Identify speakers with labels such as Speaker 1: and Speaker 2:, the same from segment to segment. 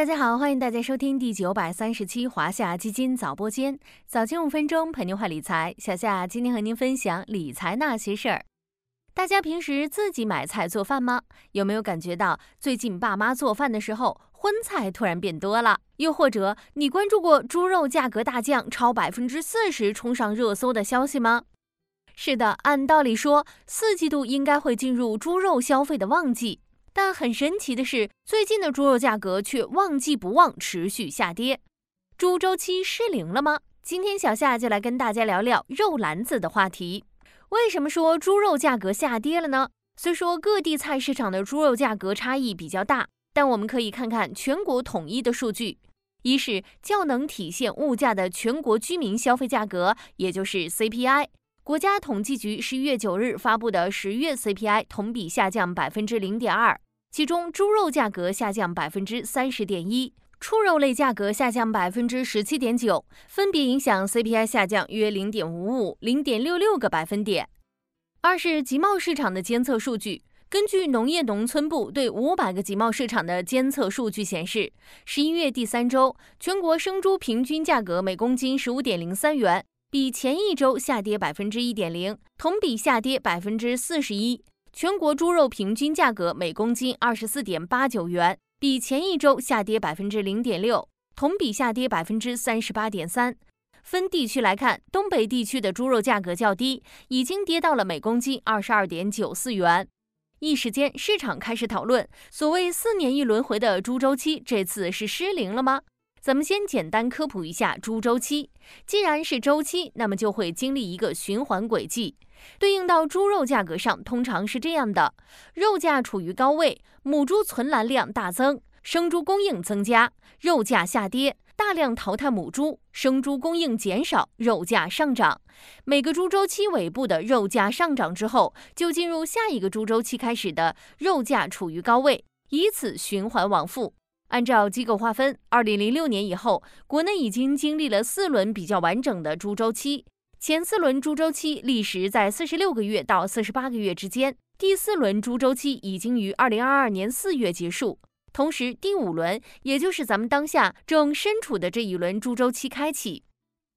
Speaker 1: 大家好，欢迎大家收听第九百三十期华夏基金早播间，早间五分钟陪您话理财。小夏今天和您分享理财那些事儿。大家平时自己买菜做饭吗？有没有感觉到最近爸妈做饭的时候，荤菜突然变多了？又或者你关注过猪肉价格大降，超百分之四十冲上热搜的消息吗？是的，按道理说，四季度应该会进入猪肉消费的旺季。但很神奇的是，最近的猪肉价格却旺季不旺，持续下跌。猪周期失灵了吗？今天小夏就来跟大家聊聊肉篮子的话题。为什么说猪肉价格下跌了呢？虽说各地菜市场的猪肉价格差异比较大，但我们可以看看全国统一的数据。一是较能体现物价的全国居民消费价格，也就是 CPI。国家统计局十一月九日发布的十月 CPI 同比下降百分之零点二，其中猪肉价格下降百分之三十点一，畜肉类价格下降百分之十七点九，分别影响 CPI 下降约零点五五、零点六六个百分点。二是集贸市场的监测数据，根据农业农村部对五百个集贸市场的监测数据显示，十一月第三周全国生猪平均价格每公斤十五点零三元。比前一周下跌百分之一点零，同比下跌百分之四十一。全国猪肉平均价格每公斤二十四点八九元，比前一周下跌百分之零点六，同比下跌百分之三十八点三。分地区来看，东北地区的猪肉价格较低，已经跌到了每公斤二十二点九四元。一时间，市场开始讨论，所谓四年一轮回的猪周期，这次是失灵了吗？咱们先简单科普一下猪周期。既然是周期，那么就会经历一个循环轨迹。对应到猪肉价格上，通常是这样的：肉价处于高位，母猪存栏量大增，生猪供应增加，肉价下跌，大量淘汰母猪，生猪供应减少，肉价上涨。每个猪周期尾部的肉价上涨之后，就进入下一个猪周期开始的肉价处于高位，以此循环往复。按照机构划分，二零零六年以后，国内已经经历了四轮比较完整的猪周期。前四轮猪周期历时在四十六个月到四十八个月之间，第四轮猪周期已经于二零二二年四月结束。同时，第五轮，也就是咱们当下正身处的这一轮猪周期开启。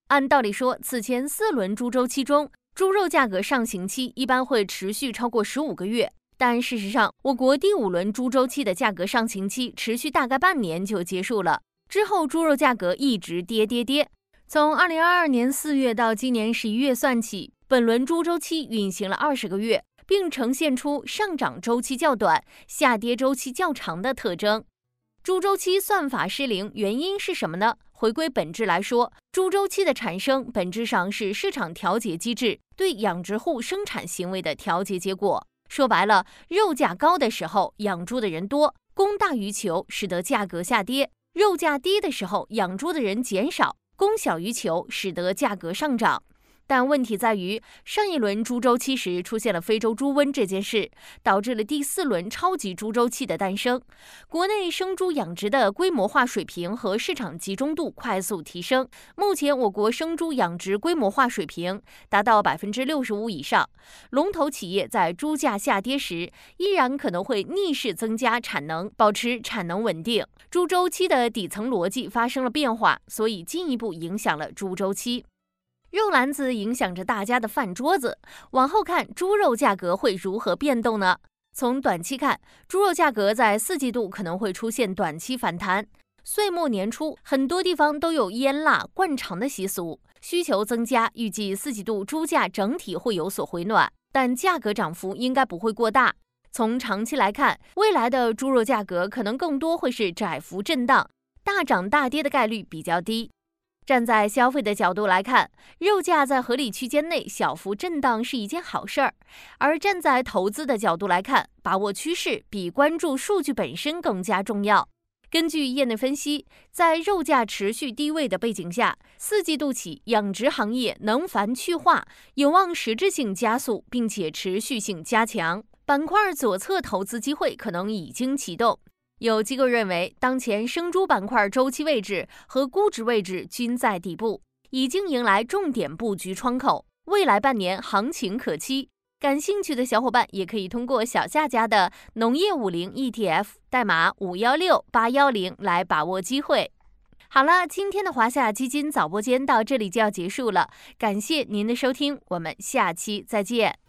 Speaker 1: 按道理说，此前四轮猪周期中，猪肉价格上行期一般会持续超过十五个月。但事实上，我国第五轮猪周期的价格上行期持续大概半年就结束了，之后猪肉价格一直跌跌跌。从二零二二年四月到今年十一月算起，本轮猪周期运行了二十个月，并呈现出上涨周期较短、下跌周期较长的特征。猪周期算法失灵，原因是什么呢？回归本质来说，猪周期的产生本质上是市场调节机制对养殖户生产行为的调节结果。说白了，肉价高的时候，养猪的人多，供大于求，使得价格下跌；肉价低的时候，养猪的人减少，供小于求，使得价格上涨。但问题在于，上一轮猪周期时出现了非洲猪瘟这件事，导致了第四轮超级猪周期的诞生。国内生猪养殖的规模化水平和市场集中度快速提升。目前，我国生猪养殖规模化水平达到百分之六十五以上。龙头企业在猪价下跌时，依然可能会逆势增加产能，保持产能稳定。猪周期的底层逻辑发生了变化，所以进一步影响了猪周期。肉篮子影响着大家的饭桌子，往后看，猪肉价格会如何变动呢？从短期看，猪肉价格在四季度可能会出现短期反弹。岁末年初，很多地方都有腌腊灌肠的习俗，需求增加，预计四季度猪价整体会有所回暖，但价格涨幅应该不会过大。从长期来看，未来的猪肉价格可能更多会是窄幅震荡，大涨大跌的概率比较低。站在消费的角度来看，肉价在合理区间内小幅震荡是一件好事儿；而站在投资的角度来看，把握趋势比关注数据本身更加重要。根据业内分析，在肉价持续低位的背景下，四季度起养殖行业能繁去化有望实质性加速，并且持续性加强。板块左侧投资机会可能已经启动。有机构认为，当前生猪板块周期位置和估值位置均在底部，已经迎来重点布局窗口，未来半年行情可期。感兴趣的小伙伴也可以通过小夏家的农业五零 ETF 代码五幺六八幺零来把握机会。好了，今天的华夏基金早播间到这里就要结束了，感谢您的收听，我们下期再见。